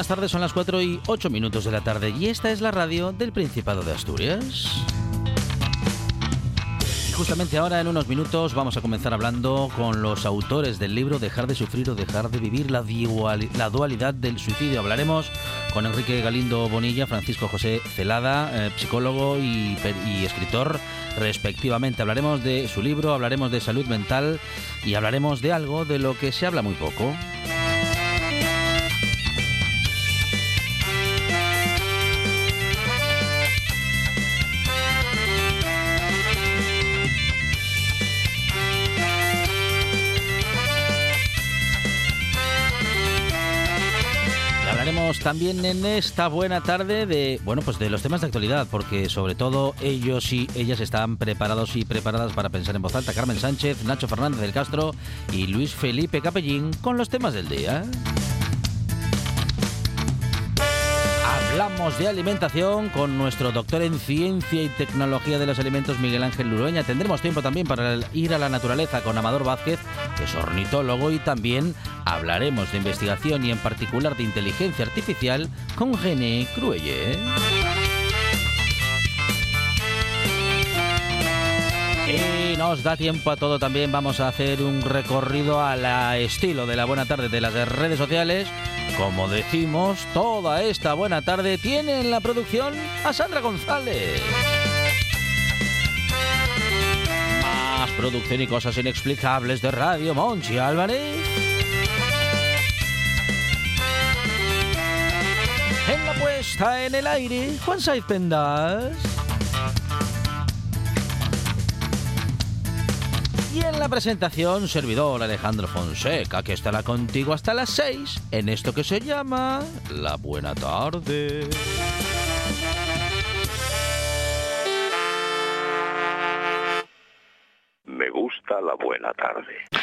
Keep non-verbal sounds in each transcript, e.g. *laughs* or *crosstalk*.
Buenas tardes, son las 4 y 8 minutos de la tarde y esta es la radio del Principado de Asturias. Y justamente ahora, en unos minutos, vamos a comenzar hablando con los autores del libro Dejar de sufrir o dejar de vivir, la, la dualidad del suicidio. Hablaremos con Enrique Galindo Bonilla, Francisco José Celada, eh, psicólogo y, y escritor respectivamente. Hablaremos de su libro, hablaremos de salud mental y hablaremos de algo de lo que se habla muy poco. También en esta buena tarde de, bueno, pues de los temas de actualidad, porque sobre todo ellos y ellas están preparados y preparadas para pensar en voz alta. Carmen Sánchez, Nacho Fernández del Castro y Luis Felipe Capellín con los temas del día. Hablamos de alimentación con nuestro doctor en ciencia y tecnología de los alimentos Miguel Ángel Lurueña. Tendremos tiempo también para ir a la naturaleza con Amador Vázquez, que es ornitólogo, y también hablaremos de investigación y en particular de inteligencia artificial con Gene Cruelle. Y nos da tiempo a todo también. Vamos a hacer un recorrido al estilo de la buena tarde de las redes sociales como decimos, toda esta buena tarde tiene en la producción a Sandra González. Más producción y cosas inexplicables de Radio Monchi Álvarez. En la puesta en el aire, Juan Saiz Pendas. Y en la presentación, servidor Alejandro Fonseca, que estará contigo hasta las 6 en esto que se llama La Buena Tarde. Me gusta la buena tarde.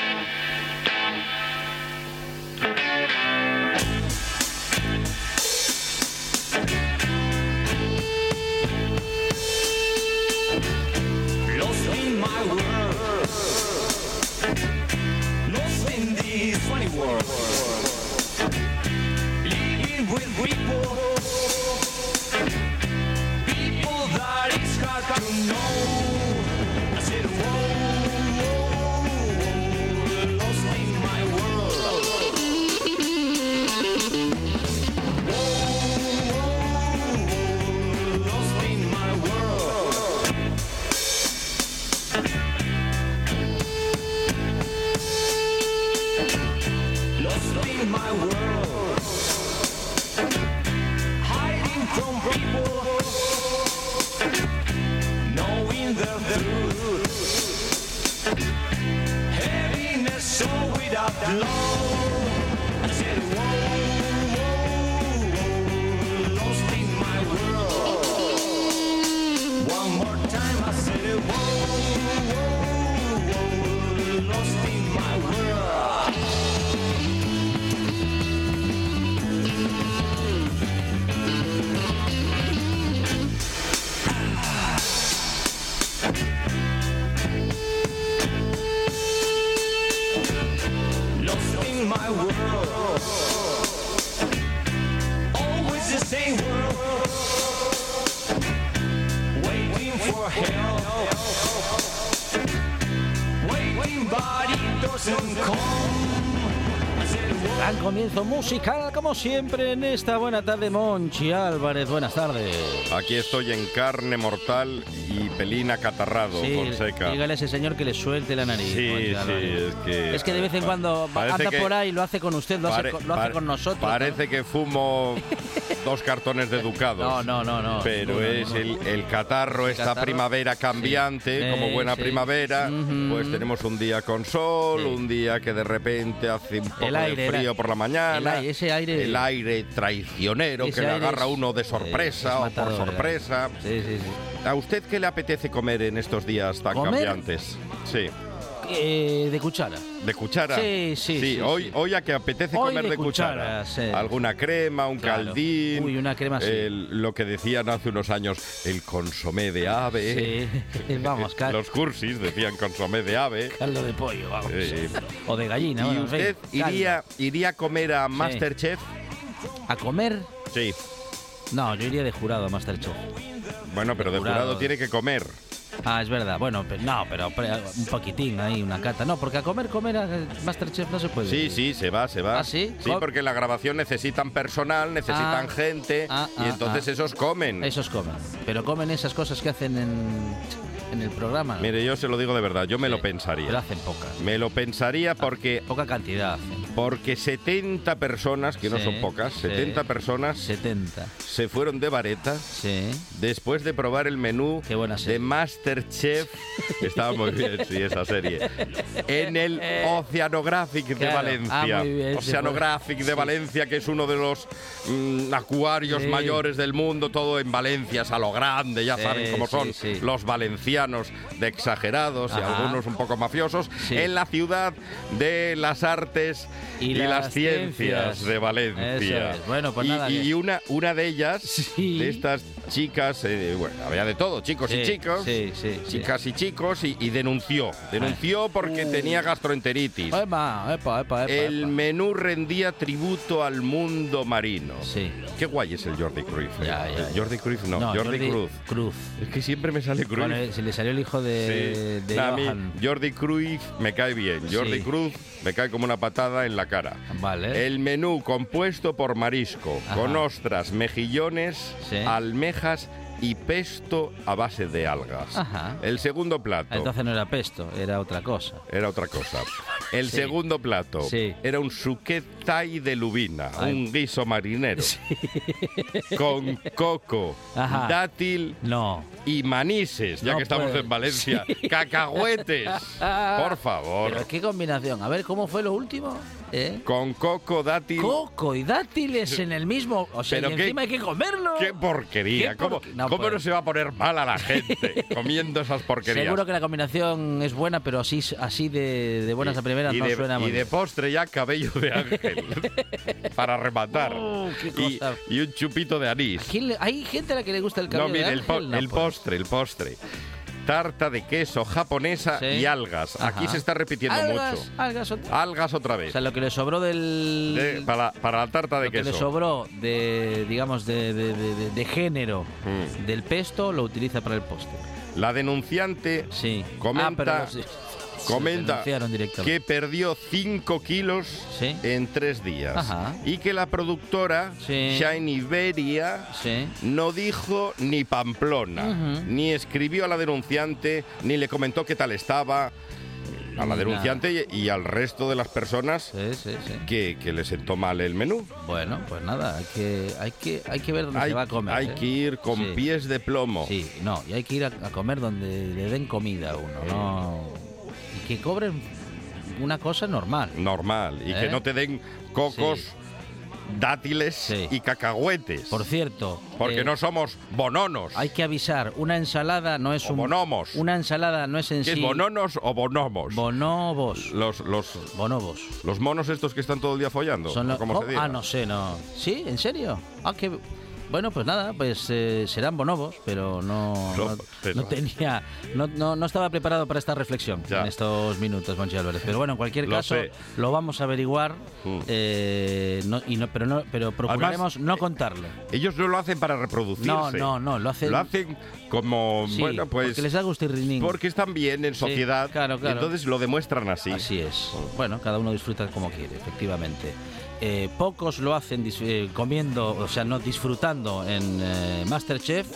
Musical, como siempre, en esta buena tarde, Monchi Álvarez. Buenas tardes. Aquí estoy en carne mortal y pelín acatarrado, Fonseca. dígale a ese señor que le suelte la nariz. Sí, sí, es que... Es que de vez en cuando anda que- por ahí, lo hace con usted, lo, hace, pare- con, lo hace con nosotros. ¿no? Parece que fumo *laughs* dos cartones de ducados. No, no, no, no. Pero es el, el catarro, esta catarro, primavera cambiante, sí. como Eh, buena sí. primavera, pues tenemos un día con sol, Sí. un día que de repente hace un poco El aire, de frío por la mañana. El aire, ese aire- El aire traicionero que le agarra es- uno de es sorpresa o por matador, sorpresa. Sí, sí, sí. ¿A usted qué le apetece comer en estos días tan ¿Comer? cambiantes? Sí. Eh, de cuchara. ¿De cuchara? Sí, sí, sí, hoy, sí. hoy a que apetece Hoy comer de de, cuchara. Alguna crema, un Claro. caldín. Uy, una crema, sí. el- lo que decían hace unos años, el consomé de ave. Sí, *laughs* vamos, cal- Los cursis decían consomé de ave. caldo de pollo, vamos. O de gallina. ¿Y bueno, usted iría, iría a comer a Masterchef? ¿A comer? Sí. No, yo iría de jurado a Masterchef. Bueno, pero de Jurado. jurado tiene que comer. Ah, es verdad. Bueno, pero no, pero un poquitín ahí, una cata. No, porque a comer, comer a Masterchef no se puede. Sí, sí, se va, se va. ¿Ah, sí? Sí, porque en la grabación necesitan personal, necesitan Ah. gente Ah, y ah, entonces ah. esos comen. Esos comen. Pero comen esas cosas que hacen en, en el programa. ¿no? Mire, yo se lo digo de verdad, yo me Sí, lo pensaría. Pero hacen pocas. Me lo pensaría porque, Poca cantidad hacen. Porque 70 personas, que no Sí, son pocas, sí. 70 personas 70. se fueron de vareta Sí. después de probar el menú de Masterchef. *laughs* Estaba muy bien, sí, esa serie. En el Oceanographic de Claro. Valencia. Ah, muy bien, Oceanographic de Valencia, que es uno de los mm, acuarios mayores del mundo, todo en Valencia, es a lo grande, ya saben cómo son los valencianos de exagerados y algunos un poco mafiosos, en la ciudad de las artes Y y, las las ciencias, ciencias. de Valencia. Es. Bueno, pues y, nada, y que- una, una de ellas, Sí. de estas chicas, eh, bueno, había de todo, chicos Sí, y chicos, sí, chicas y chicos, y, y denunció. Denunció porque Uh. tenía gastroenteritis. Epa, epa, epa, epa. El menú rendía tributo al mundo marino. Qué guay es el Jordi Cruyff. eh. Ya, ya, El ya. Jordi Cruyff no, Jordi, Cruz. Cruz. Es que siempre me sale Cruyff. Bueno, eh, se le salió el hijo de, Sí. de Nah, a mí. Jordi Cruyff me cae bien. Jordi. Cruz me cae como una patada en la cara. Vale. El menú compuesto por marisco, Ajá. con ostras, mejillones, Sí. almejas y pesto a base de algas. Ajá. El segundo plato Entonces no era pesto, era otra cosa. era otra cosa. El Sí. segundo plato Sí. era un suquet thai de lubina, Ay. un guiso marinero, *laughs* con coco, Ajá. dátil No. y manises, ya No que estamos puede. en Valencia. *laughs* Cacahuetes, por favor. Pero qué combinación. A ver, ¿cómo fue lo último? ¿Eh? Con coco, dátil. Coco y dátiles en el mismo. O sea, y qué- encima hay que comerlo. ¡Qué porquería! ¿Qué ¿Cómo, no cómo puede. no se va a poner mal a la gente *laughs* comiendo esas porquerías? Seguro que la combinación es buena, pero así, así de, de buenas a primeras y no de, suena muy y de postre ya cabello de ángel *laughs* para rematar qué y, y un chupito de anís. ¿Quién le- Hay gente a la que le gusta el No, cabello mire, de el, po- ángel? No, el pues. postre, el postre. Tarta de queso japonesa Sí. y algas. Aquí se está repitiendo algas, mucho. Algas otra. Algas otra O vez. sea, lo que le sobró del. De- para, para la tarta de lo que le queso. sobró de, digamos, de, de- de- de- de género Mm. del pesto lo utiliza para el postre. La denunciante Sí. Comenta- Ah, pero sí. Comenta que perdió 5 kilos Sí. en tres días. Ajá. Y que la productora Sí. Shine Iberia Sí. no dijo ni Pamplona, ni escribió a la denunciante, ni le comentó qué tal estaba a la denunciante y, y al resto de las personas Sí, sí, sí. que, que le sentó mal el menú. Bueno, pues nada, hay que, hay que, hay que ver dónde Hay, se va a comer. hay ¿eh? que ir con pies de plomo. Sí, no, y hay que ir a, a comer donde le den comida a uno, no. Que cobren una cosa normal. Normal. Y que ¿Eh? no te den cocos, Sí. dátiles Sí. y cacahuetes. Por cierto, porque eh, no somos bononos. hay que avisar, una ensalada no es O un bonomos. una ensalada no es en ¿Qué sí es bononos o bonomos? bonobos, los, los, bonobos. los monos estos que están todo el día follando. Son ¿o los- ¿Cómo oh, se ah, no sé, no. ¿Sí? ¿En serio? Ah, que Bueno, pues nada, pues eh, serán bonobos, pero no, No, no, pero- no tenía, no, no, no estaba preparado para esta reflexión Ya. en estos minutos, Monchi Álvarez. Pero bueno, en cualquier Lo caso, sé. lo vamos a averiguar, Mm. eh, no, y no, pero no, pero procuraremos no contarlo. Ellos no lo hacen para reproducirse. No, no, no, lo hacen, Lo hacen como, sí, bueno, pues... porque les da gusto y. Porque están bien en Sí, sociedad. claro, claro. Entonces lo demuestran así. Así es. Bueno, cada uno disfruta como quiere, efectivamente. Eh, pocos lo hacen eh, comiendo, o sea, no disfrutando en eh, Masterchef.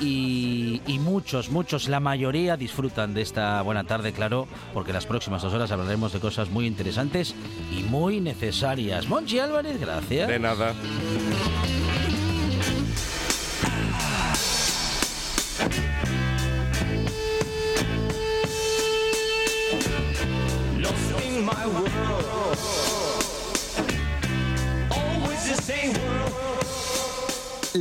Y, y muchos, muchos, la mayoría disfrutan de esta buena tarde, claro, porque las próximas dos horas hablaremos de cosas muy interesantes y muy necesarias. Monchi Álvarez, gracias. De nada.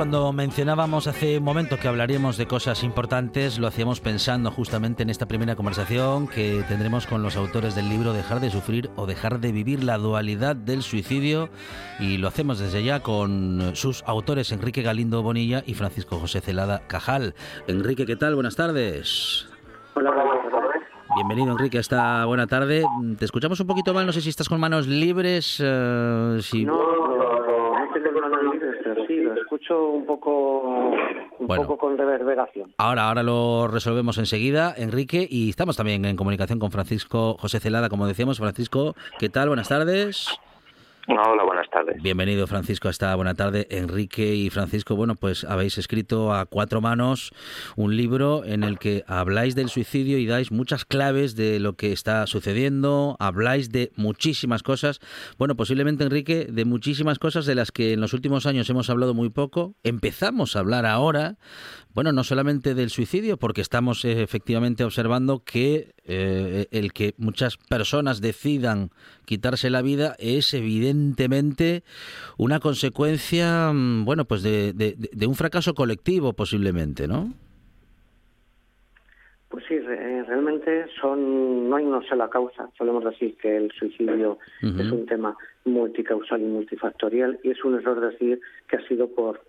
Cuando mencionábamos hace un momento que hablaríamos de cosas importantes, lo hacíamos pensando justamente en esta primera conversación que tendremos con los autores del libro Dejar de sufrir o dejar de vivir la dualidad del suicidio y lo hacemos desde ya con sus autores Enrique Galindo Bonilla y Francisco José Celada Cajal. Enrique, ¿qué tal? Buenas tardes. Hola, buenas tardes. Bienvenido Enrique a esta buena tarde. Te escuchamos un poquito mal, no sé si estás con manos libres. si... No, pero sí, lo escucho un poco, un Bueno. poco con reverberación. Ahora, ahora lo resolvemos enseguida, Enrique, y estamos también en comunicación con Francisco José Celada, como decíamos. Francisco, ¿qué tal? Buenas tardes. Hola, buenas tardes. Bienvenido, Francisco, a esta buena tarde. Enrique y Francisco, bueno, pues habéis escrito a cuatro manos un libro en el que habláis del suicidio y dais muchas claves de lo que está sucediendo, habláis de muchísimas cosas. Bueno, posiblemente, Enrique, de muchísimas cosas de las que en los últimos años hemos hablado muy poco. Empezamos a hablar ahora, bueno, no solamente del suicidio, porque estamos eh, efectivamente observando que eh, el que muchas personas decidan quitarse la vida es evidentemente una consecuencia, mm, bueno, pues de, de- de un fracaso colectivo posiblemente, ¿no? Pues sí, re- realmente son no hay una sola causa. Solemos decir que el suicidio es un tema multicausal y multifactorial y es un error decir que ha sido por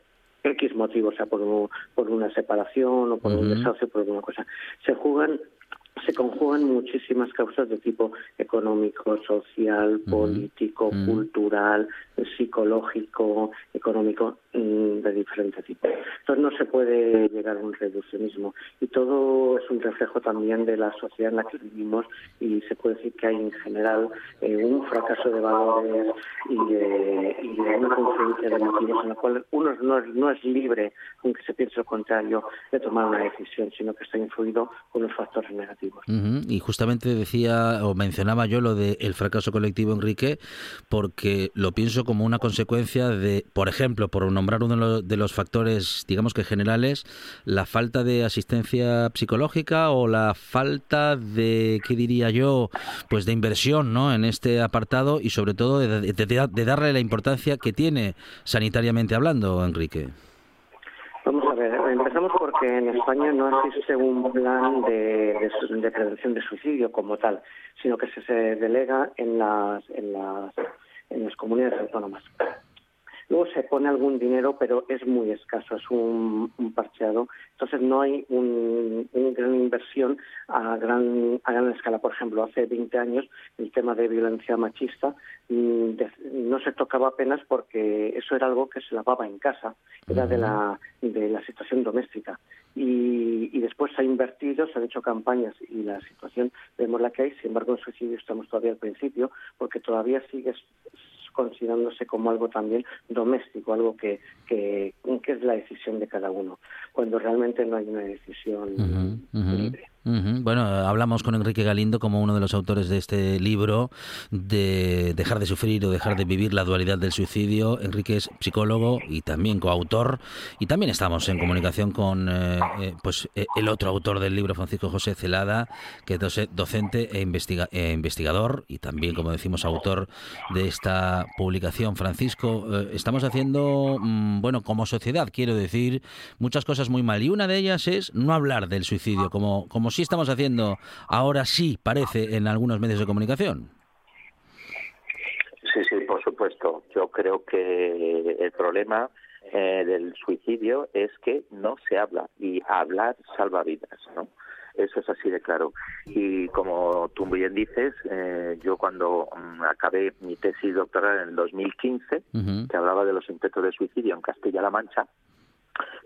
X motivo, o sea, por, un- por una separación o por un desahucio, por alguna cosa. Se juegan se conjugan muchísimas causas de tipo económico, social, político, cultural, psicológico, económico, mm, de diferente tipo. Entonces no se puede llegar a un reduccionismo y todo es un reflejo también de la sociedad en la que vivimos y se puede decir que hay en general eh, un fracaso de valores y de, y de una confluencia de motivos en la cual uno no es, libre, aunque se piense lo contrario, de tomar una decisión, sino que está influido por los factores negativos. Y justamente decía o mencionaba yo lo del fracaso colectivo, Enrique, porque lo pienso como una consecuencia de, por ejemplo, por nombrar uno de los, factores, digamos que generales, la falta de asistencia psicológica o la falta de, ¿qué diría yo? Pues de inversión, ¿no? En este apartado y sobre todo de, darle la importancia que tiene sanitariamente hablando, Enrique. Vamos a ver, empezamos porque en España no existe un plan de, prevención de suicidio como tal, sino que se, delega en, las, en las comunidades autónomas. Luego se pone algún dinero, pero es muy escaso, es un, un parcheado. Entonces no hay un, una gran inversión a gran, a gran escala. Por ejemplo, hace 20 años el tema de violencia machista mm, no se tocaba apenas porque eso era algo que se lavaba en casa, era de la, de la situación doméstica. Y, y después se ha invertido, se han hecho campañas y la situación vemos la que hay. Sin embargo, en suicidio estamos todavía al principio porque todavía sigue considerándose como algo también doméstico, algo que, que, que es la decisión de cada uno, cuando realmente no hay una decisión libre. Bueno, hablamos con Enrique Galindo como uno de los autores de este libro de Dejar de sufrir o dejar de vivir la dualidad del suicidio. Enrique es psicólogo y también coautor y también estamos en comunicación con eh, eh, pues eh, el otro autor del libro, Francisco José Celada, que es doce- docente e investiga- e investigador y también, como decimos, autor de esta publicación. Francisco, estamos haciendo, mm, bueno, como sociedad, quiero decir, muchas cosas muy mal y una de ellas es no hablar del suicidio, como, como sí estamos haciendo ahora sí parece en algunos medios de comunicación. Sí, sí, por supuesto. Yo creo que el problema eh, del suicidio es que no se habla y hablar salva vidas, ¿no? Eso es así de claro. Y como tú muy bien dices, eh, yo cuando mm, acabé mi tesis doctoral en el 2015, Ujú. que hablaba de los intentos de suicidio en Castilla-La Mancha,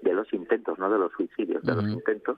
de los intentos, no de los suicidios, de los intentos,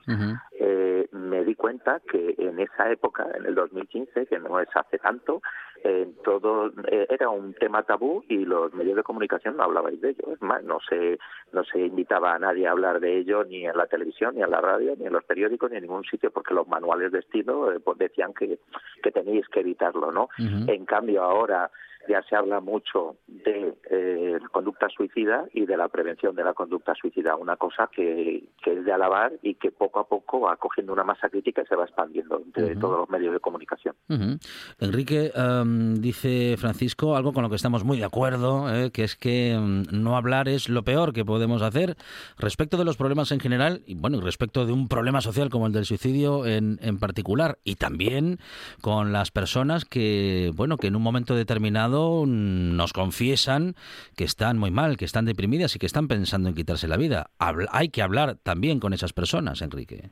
eh, me di cuenta que en esa época, en el 2015, que no es hace tanto, eh, todo eh, era un tema tabú y los medios de comunicación no hablabais de ello. Es más, no se, no se invitaba a nadie a hablar de ello ni en la televisión, ni en la radio, ni en los periódicos, ni en ningún sitio, porque los manuales de estilo eh, pues decían que, que tenéis que evitarlo, ¿no? En cambio, ahora ya se habla mucho de eh, conducta suicida y de la prevención de la conducta suicida, una cosa que, que es de alabar y que poco a poco va cogiendo una masa crítica y se va expandiendo entre todos los medios de comunicación. Ujú. Enrique, em, dice Francisco algo con lo que estamos muy de acuerdo, eh, que es que em, no hablar es lo peor que podemos hacer respecto de los problemas en general y bueno, respecto de un problema social como el del suicidio en, en particular y también con las personas que bueno que en un momento determinado nos confiesan que están muy mal, que están deprimidas y que están pensando en quitarse la vida. Hay que hablar también con esas personas, Enrique.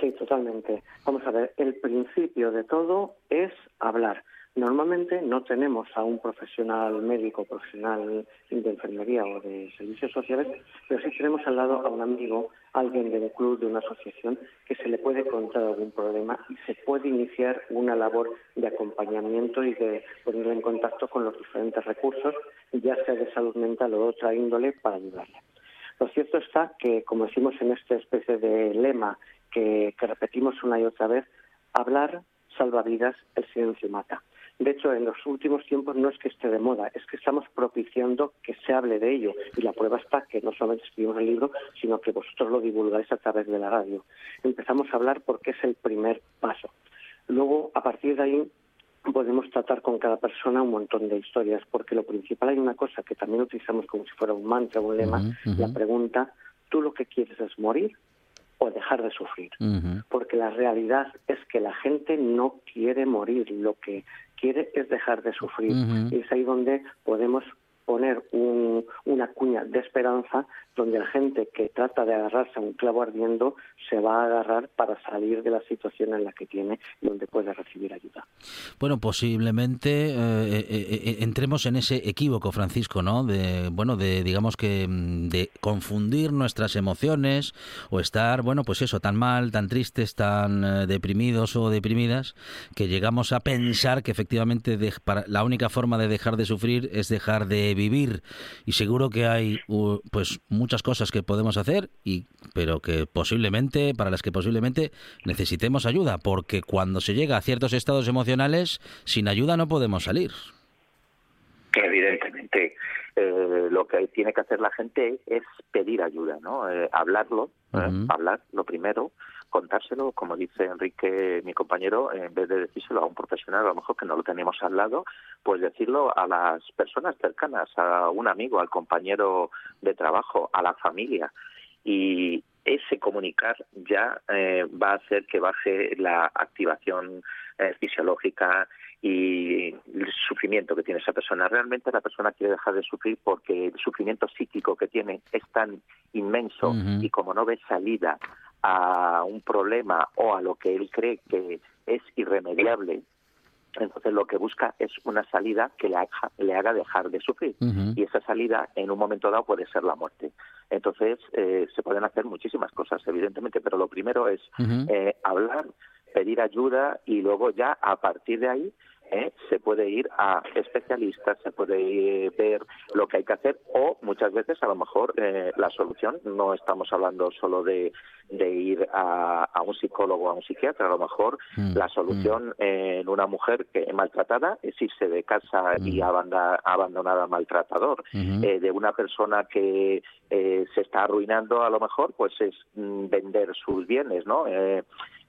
Sí, totalmente. Vamos a ver, el principio de todo es hablar. Normalmente no tenemos a un profesional médico, profesional de enfermería o de servicios sociales, pero sí tenemos al lado a un amigo, alguien de un club, de una asociación, que se le puede contar algún problema y se puede iniciar una labor de acompañamiento y de ponerlo en contacto con los diferentes recursos, ya sea de salud mental o de otra índole, para ayudarle. Lo cierto está que, como decimos en esta especie de lema que repetimos una y otra vez, hablar salva vidas, el silencio mata. De hecho, en los últimos tiempos no es que esté de moda, es que estamos propiciando que se hable de ello. Y la prueba está que no solamente escribimos el libro, sino que vosotros lo divulgáis a través de la radio. Empezamos a hablar porque es el primer paso. Luego, a partir de ahí, podemos tratar con cada persona un montón de historias, porque lo principal hay una cosa que también utilizamos como si fuera un mantra, un lema, la pregunta, ¿tú lo que quieres es morir o dejar de sufrir? Porque la realidad es que la gente no quiere morir, lo que quiere es dejar de sufrir. Y es ahí donde podemos poner un- una cuña de esperanza donde la gente que trata de agarrarse a un clavo ardiendo se va a agarrar para salir de la situación en la que tiene y donde puede recibir ayuda. Bueno, posiblemente eh, eh, eh, entremos en ese equívoco, Francisco, ¿no? De, bueno, de, digamos que, mm, de confundir nuestras emociones o estar, bueno, pues eso, tan mal, tan tristes, tan eh, deprimidos o deprimidas, que llegamos a pensar que efectivamente de- para- la única forma de dejar de sufrir es dejar de vivir. Y seguro que hay, pues, cosas que podemos hacer, y, pero que posiblemente, para las que posiblemente necesitemos ayuda, porque cuando se llega a ciertos estados emocionales, sin ayuda no podemos salir. Evidentemente, eh, lo que tiene que hacer la gente es pedir ayuda, ¿no? Eh, hablarlo, eh, hablar lo primero, contárselo, como dice Enrique, mi compañero, en vez de decírselo a un profesional, a lo mejor que no lo tenemos al lado, pues decirlo a las personas cercanas, a un amigo, al compañero de trabajo, a la familia. Y ese comunicar ya eh, va a hacer que baje la activación eh, fisiológica y el sufrimiento que tiene esa persona. Realmente la persona quiere dejar de sufrir porque el sufrimiento psíquico que tiene es tan inmenso y como no ve salida a un problema o a lo que él cree que es irremediable, entonces lo que busca es una salida que le haga, le haga dejar de sufrir. Y esa salida en un momento dado puede ser la muerte. Entonces eh, se pueden hacer muchísimas cosas, evidentemente, pero lo primero es eh, hablar, pedir ayuda y luego ya a partir de ahí ¿eh? se puede ir a especialistas, se puede eh, ver lo que hay que hacer o muchas veces a lo mejor eh, la solución no estamos hablando solo de, de ir a, a un psicólogo, a un psiquiatra, a lo mejor Mm, la solución en una mujer que es maltratada es irse de casa y abanda- abandonar al maltratador. Eh, de una persona que se está arruinando a lo mejor pues es mm, vender sus bienes, ¿no?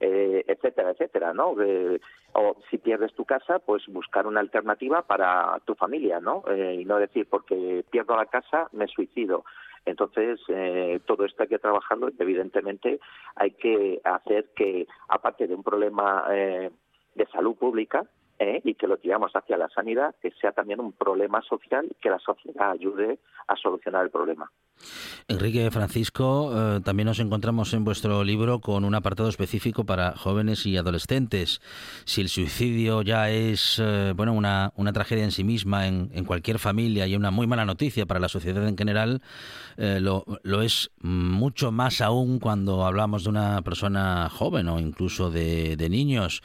Eh, etcétera, etcétera, ¿no? Eh, o si pierdes tu casa, pues buscar una alternativa para tu familia, ¿no? Eh, y no decir porque pierdo la casa me suicido. Entonces, eh, todo esto hay que trabajarlo evidentemente hay que hacer que, aparte de un problema eh, de salud pública, eh, y que lo tiramos hacia la sanidad, que sea también un problema social y que la sociedad ayude a solucionar el problema. Enrique Francisco, eh, también nos encontramos en vuestro libro con un apartado específico para jóvenes y adolescentes. Si el suicidio ya es eh, bueno una, una tragedia en sí misma en, en cualquier familia y una muy mala noticia para la sociedad en general, eh, lo, es mucho más aún cuando hablamos de una persona joven o incluso de, de niños.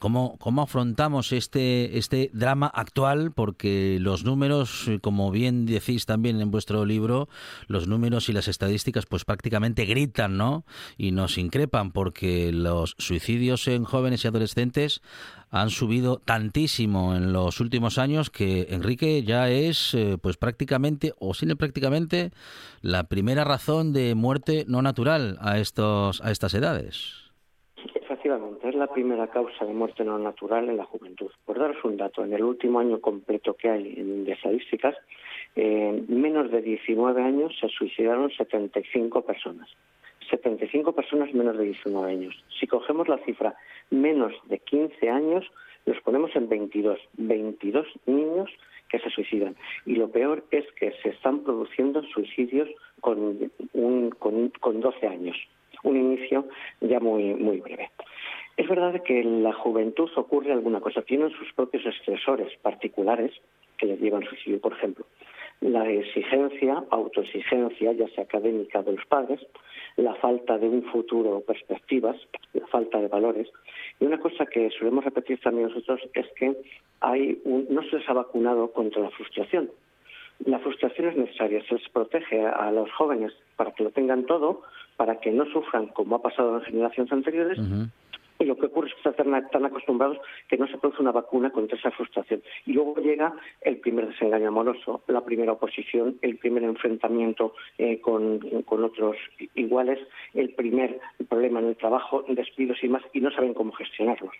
¿cómo, ¿Cómo afrontamos este, este drama actual? Porque los números, como bien decís también en vuestro libro, los números y las estadísticas pues prácticamente gritan, ¿no? Y nos increpan porque los suicidios en jóvenes y adolescentes han subido tantísimo en los últimos años que Enrique ya es eh, pues prácticamente o sin prácticamente la primera razón de muerte no natural a estos a estas edades. Efectivamente, es la primera causa de muerte no natural en la juventud. Por daros un dato, en el último año completo que hay de estadísticas, en menos de 19 años se suicidaron 75 personas. 75 personas menos de 19 años. Si cogemos la cifra menos de 15 años, los ponemos en 22. 22 niños que se suicidan. Y lo peor es que se están produciendo suicidios con, un, con, con 12 años. Un inicio ya muy, muy breve. Es verdad que en la juventud ocurre alguna cosa. Tienen sus propios estresores particulares que les llevan suicidio. Por ejemplo, la exigencia, autoexigencia, ya sea académica de los padres, la falta de un futuro perspectivas, la falta de valores. Y una cosa que solemos repetir también nosotros es que hay un- no se les ha vacunado contra la frustración. La frustración es necesaria, se les protege a los jóvenes para que lo tengan todo, para que no sufran como ha pasado en generaciones anteriores, y lo que ocurre es que están tan, acostumbrados que no se produce una vacuna contra esa frustración. Y luego llega el primer desengaño amoroso, la primera oposición, el primer enfrentamiento eh, con, con otros iguales, el primer problema en el trabajo, despidos y más, y no saben cómo gestionarlos.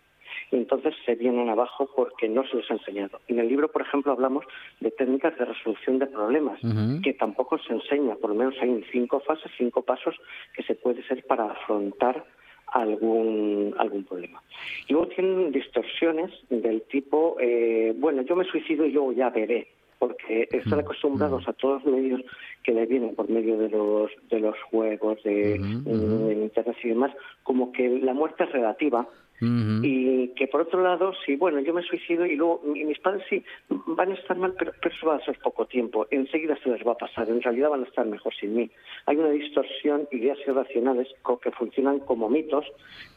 Y entonces se vienen abajo porque no se les ha enseñado. En el libro, por ejemplo, hablamos de técnicas de resolución de problemas, que tampoco se enseña, por lo menos hay cinco fases, cinco pasos que se puede ser para afrontar algún algún problema. Y luego tienen distorsiones del tipo, eh, bueno, yo me suicido y luego ya veré, porque están acostumbrados a todos los medios que le vienen por medio de los de los juegos, de, de internet y demás, como que la muerte es relativa Y que por otro lado, sí, bueno, yo me suicido y luego y mis padres sí van a estar mal, pero, pero eso va a ser poco tiempo. Enseguida se les va a pasar. En realidad van a estar mejor sin mí. Hay una distorsión, ideas irracionales que funcionan como mitos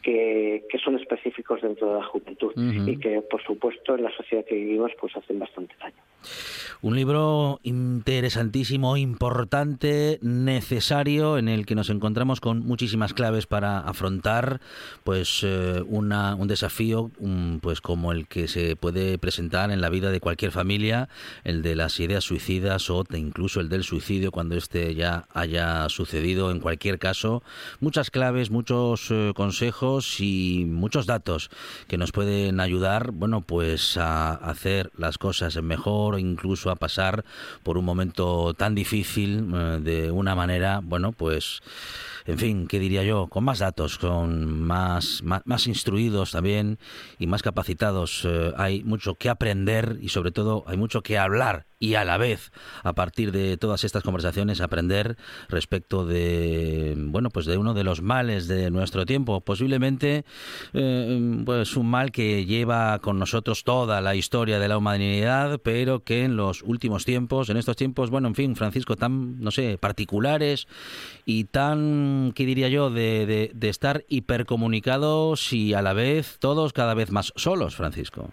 que, que son específicos dentro de la juventud y que, por supuesto, en la sociedad que vivimos, pues hacen bastante daño. Un libro interesantísimo, importante, necesario, en el que nos encontramos con muchísimas claves para afrontar, pues, eh, una, un desafío, un, pues, como el que se puede presentar en la vida de cualquier familia, el de las ideas suicidas o incluso el del suicidio cuando este ya haya sucedido. En cualquier caso, muchas claves, muchos eh, consejos y muchos datos que nos pueden ayudar, bueno, pues a hacer las cosas mejor, incluso a pasar por un momento tan difícil eh, de una manera, bueno, pues en fin, ¿qué diría yo? Con más datos, con más, más, más instruidos también y más capacitados. Eh, hay mucho que aprender y sobre todo hay mucho que hablar y a la vez, a partir de todas estas conversaciones, aprender respecto de, bueno, pues de uno de los males de nuestro tiempo. Posiblemente, eh, pues un mal que lleva con nosotros toda la historia de la humanidad, pero que en los últimos tiempos, en estos tiempos, bueno, en fin, Francisco, tan, no sé, particulares y tan, ¿qué diría yo?, de, de, de estar hipercomunicados y a la vez todos cada vez más solos, Francisco.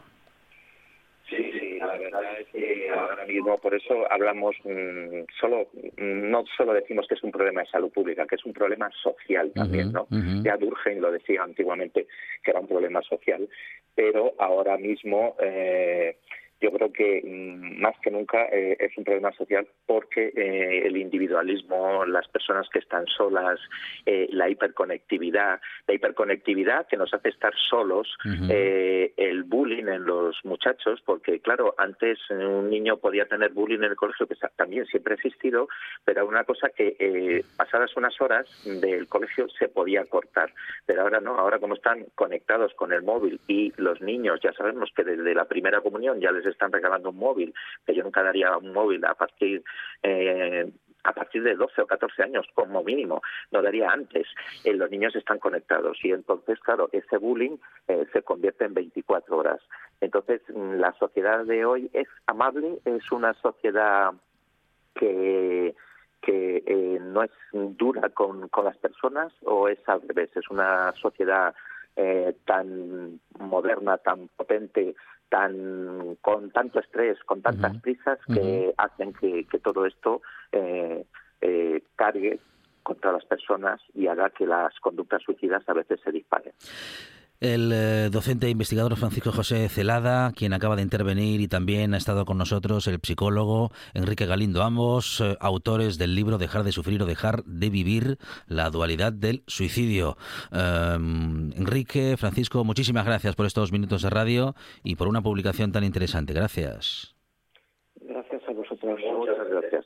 la verdad es que ahora mismo por eso hablamos mm, solo mm, no solo decimos que es un problema de salud pública, que es un problema social también, ¿no? ujú. Ya Durkheim lo decía antiguamente que era un problema social, pero ahora mismo eh, yo creo que mm, más que nunca eh, es un problema social porque eh, el individualismo, las personas que están solas, eh, la hiperconectividad, la hiperconectividad que nos hace estar solos, eh, el bullying en los muchachos, porque claro, antes un niño podía tener bullying en el colegio, que también siempre ha existido, pero una cosa que eh, pasadas unas horas del colegio se podía cortar, pero ahora no, ahora como están conectados con el móvil y los niños ya sabemos que desde la primera comunión ya les están regalando un móvil, que yo nunca daría un móvil a partir eh, a partir de 12 o 14 años como mínimo, no daría antes. Eh, los niños están conectados y entonces, claro, ese bullying eh, se convierte en 24 horas. Entonces, mm, la sociedad de hoy es amable, es una sociedad que que no es dura con, con las personas o es al revés, es una sociedad tan moderna, tan potente, tan con tanto estrés, con tantas prisas que hacen que, que todo esto eh, eh, cargue contra las personas y haga que las conductas suicidas a veces se disparen. El eh, docente e investigador Francisco José Celada, quien acaba de intervenir y también ha estado con nosotros el psicólogo Enrique Galindo, ambos eh, autores del libro Dejar de sufrir o dejar de vivir, la dualidad del suicidio. Eh, Enrique, Francisco, muchísimas gracias por estos minutos de radio y por una publicación tan interesante. Gracias a vosotros. Muchas gracias.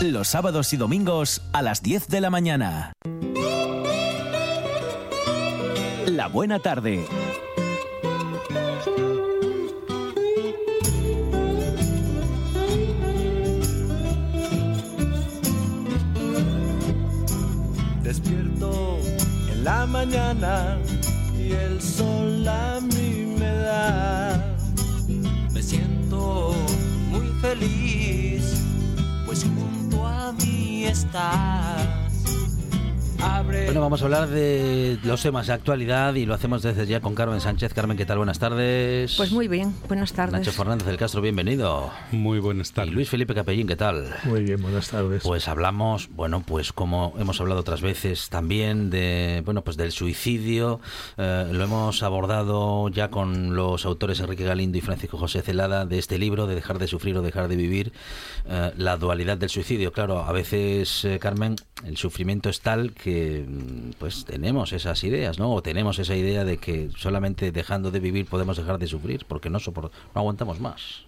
Los sábados y domingos a las 10 de la mañana. La buena tarde. Despierto en la mañana y el sol a mí me da. Me siento muy feliz, estás. Bueno, vamos a hablar de los temas de actualidad y lo hacemos desde ya con Carmen Sánchez. Carmen, ¿qué tal? Buenas tardes. Pues muy bien, buenas tardes. Nacho Fernández del Castro, bienvenido. Muy buenas Y tardes. Luis Felipe Capellín, ¿qué tal? Muy bien, buenas tardes. Pues hablamos, bueno, pues como hemos hablado otras veces también de, bueno, pues del suicidio. Eh, lo hemos abordado ya con los autores Enrique Galindo y Francisco José Celada de este libro de Dejar de sufrir o dejar de vivir, eh, la dualidad del suicidio. Claro, a veces, eh, Carmen, el sufrimiento es tal que, mm, pues tenemos esas ideas, ¿no? O tenemos esa idea de que solamente dejando de vivir podemos dejar de sufrir, porque no sopor- no aguantamos más.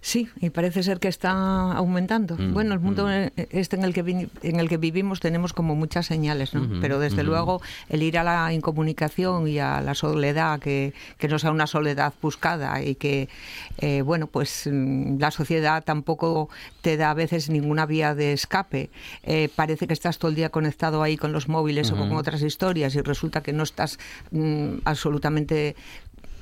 Sí, y parece ser que está aumentando. Mm, bueno, el mundo mm. este en el que vi- en el que vivimos tenemos como muchas señales, ¿no? Pero desde luego el ir a la incomunicación y a la soledad, que, que no sea una soledad buscada y que, eh, bueno, pues mm, la sociedad tampoco te da a veces ninguna vía de escape. Eh, parece que estás todo el día conectado ahí con los móviles o con otras historias y resulta que no estás mm, absolutamente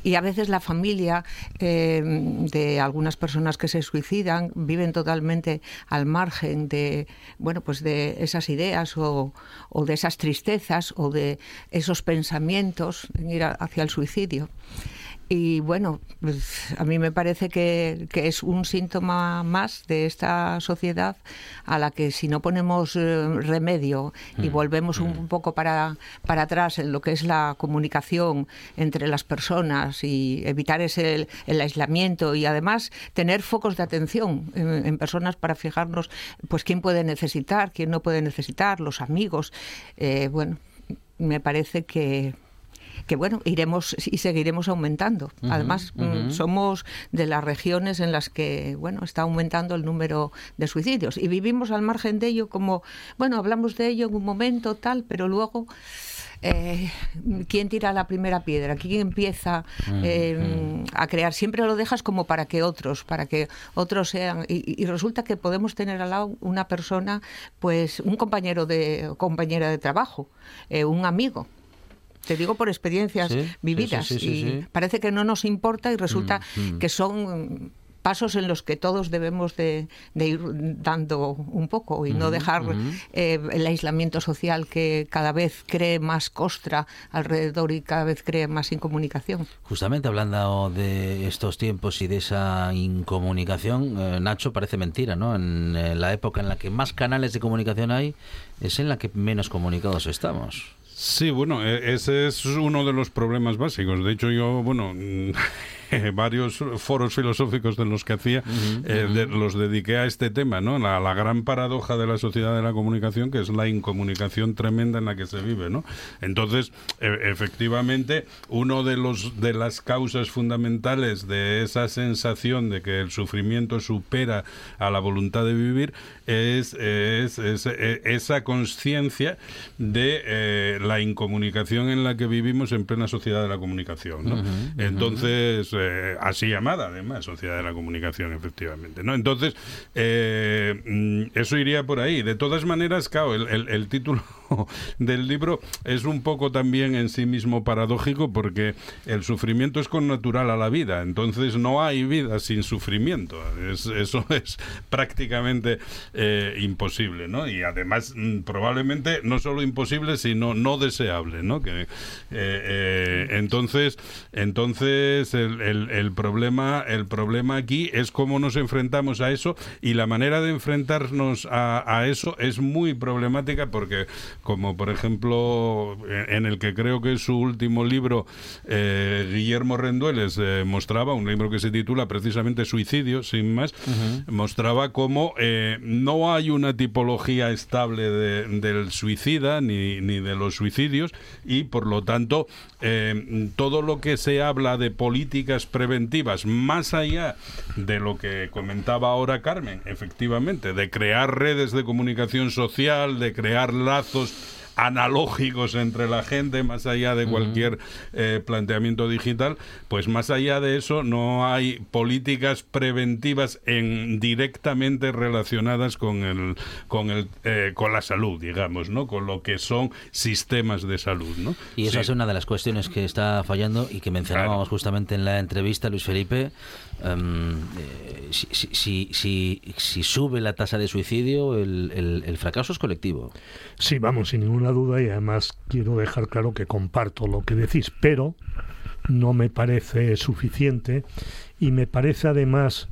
y a veces la familia eh, de algunas personas que se suicidan viven totalmente al margen de bueno pues de esas ideas o, de esas tristezas o de esos pensamientos en ir a- hacia el suicidio. Y bueno, pues, a mí me parece que, que es un síntoma más de esta sociedad a la que si no ponemos eh, remedio y Mm, volvemos un poco para, para atrás en lo que es la comunicación entre las personas y evitar ese, el, el aislamiento y además tener focos de atención en, en personas para fijarnos pues quién puede necesitar, quién no puede necesitar, los amigos. Eh, bueno, me parece que que bueno, iremos y seguiremos aumentando. Además, mm, somos de las regiones en las que, bueno, está aumentando el número de suicidios y vivimos al margen de ello como, bueno, hablamos de ello en un momento tal, pero luego eh, quién tira la primera piedra, quién empieza eh, a crear. Siempre lo dejas como para que otros, para que otros sean. Y, y resulta que podemos tener al lado una persona, pues un compañero de compañera de trabajo, eh, un amigo. Te digo por experiencias Sí, vividas. sí, sí, sí, y parece que no nos importa y resulta Mm, mm. que son pasos en los que todos debemos de, de ir dando un poco y no Ujú, dejar eh, el aislamiento social que cada vez cree más costra alrededor y cada vez cree más incomunicación. Justamente hablando de estos tiempos y de esa incomunicación, eh, Nacho, parece mentira, ¿no? En eh, la época en la que más canales de comunicación hay, es en la que menos comunicados estamos. Sí, bueno, e- ese es uno de los problemas básicos. De hecho, yo, bueno, *laughs* *laughs* varios foros filosóficos de los que hacía, eh, de- los dediqué a este tema, ¿no? La, la gran paradoja de la sociedad de la comunicación, que es la incomunicación tremenda en la que se vive, ¿no? Entonces, e- efectivamente, uno de los de las causas fundamentales de esa sensación de que el sufrimiento supera a la voluntad de vivir es, es- es- e- esa conciencia de eh, la incomunicación en la que vivimos en plena sociedad de la comunicación. ¿no? Entonces, eh, así llamada además, sociedad de la comunicación, efectivamente. ¿no? Entonces, eh, mm, eso iría por ahí. De todas maneras, claro, el, el- el título *laughs* del libro es un poco también en sí mismo paradójico porque el sufrimiento es connatural a la vida. Entonces, no hay vida sin sufrimiento. Es- eso *laughs* es prácticamente eh, imposible, ¿no? Y además, mm, probablemente no solo imposible, sino no deseable, ¿no? Que, eh, eh, entonces, entonces el, el- problema, el problema aquí es cómo nos enfrentamos a eso y la manera de enfrentarnos a eso es muy problemática porque, como por ejemplo, en, en el que creo que es su último libro, eh, Guillermo Rendueles eh, mostraba, un libro que se titula precisamente Suicidio, sin más, mostraba cómo eh, no hay una tipología estable de- del suicida ni, ni de los suicidios y por lo tanto eh, todo lo que se habla de políticas preventivas más allá de lo que comentaba ahora Carmen, efectivamente, de crear redes de comunicación social, de crear lazos analógicos entre la gente, más allá de cualquier eh, planteamiento digital, pues más allá de eso no hay políticas preventivas en directamente relacionadas con el con el eh, con la salud, digamos, ¿no? Con lo que son sistemas de salud, ¿no? Y esa Sí. es una de las cuestiones que está fallando y que mencionábamos justamente en la entrevista, Luis Felipe. Em, eh, si, sube la tasa de suicidio, el, fracaso es colectivo. Sí, vamos, sin ninguna duda y además quiero dejar claro que comparto lo que decís, pero no me parece suficiente y me parece además,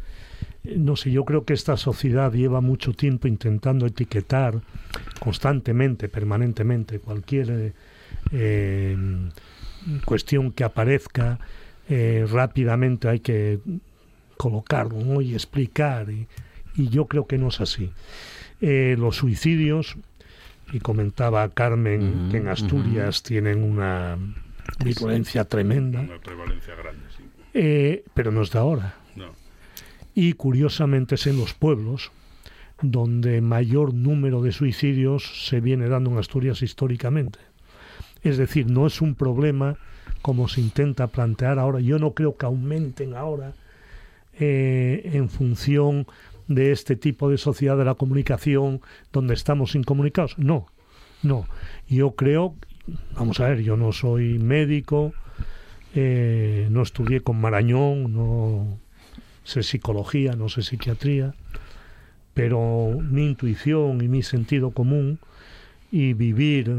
eh, no sé, yo creo que esta sociedad lleva mucho tiempo intentando etiquetar constantemente, permanentemente, cualquier eh, cuestión que aparezca, rápidamente hay que colocarlo ¿no? y explicar y, y yo creo que no es así. Eh, los suicidios, y comentaba Carmen que en Asturias tienen una virulencia tremenda, Una prevalencia grande, sí. eh, pero no es de ahora. No. Y curiosamente es en los pueblos donde mayor número de suicidios se viene dando en Asturias históricamente. Es decir, no es un problema como se intenta plantear ahora. Yo no creo que aumenten ahora eh, en función de este tipo de sociedad de la comunicación donde estamos incomunicados. No, no. Yo creo, vamos a ver, yo no soy médico, eh, no estudié con Marañón, no sé psicología, no sé psiquiatría, pero mi intuición y mi sentido común y vivir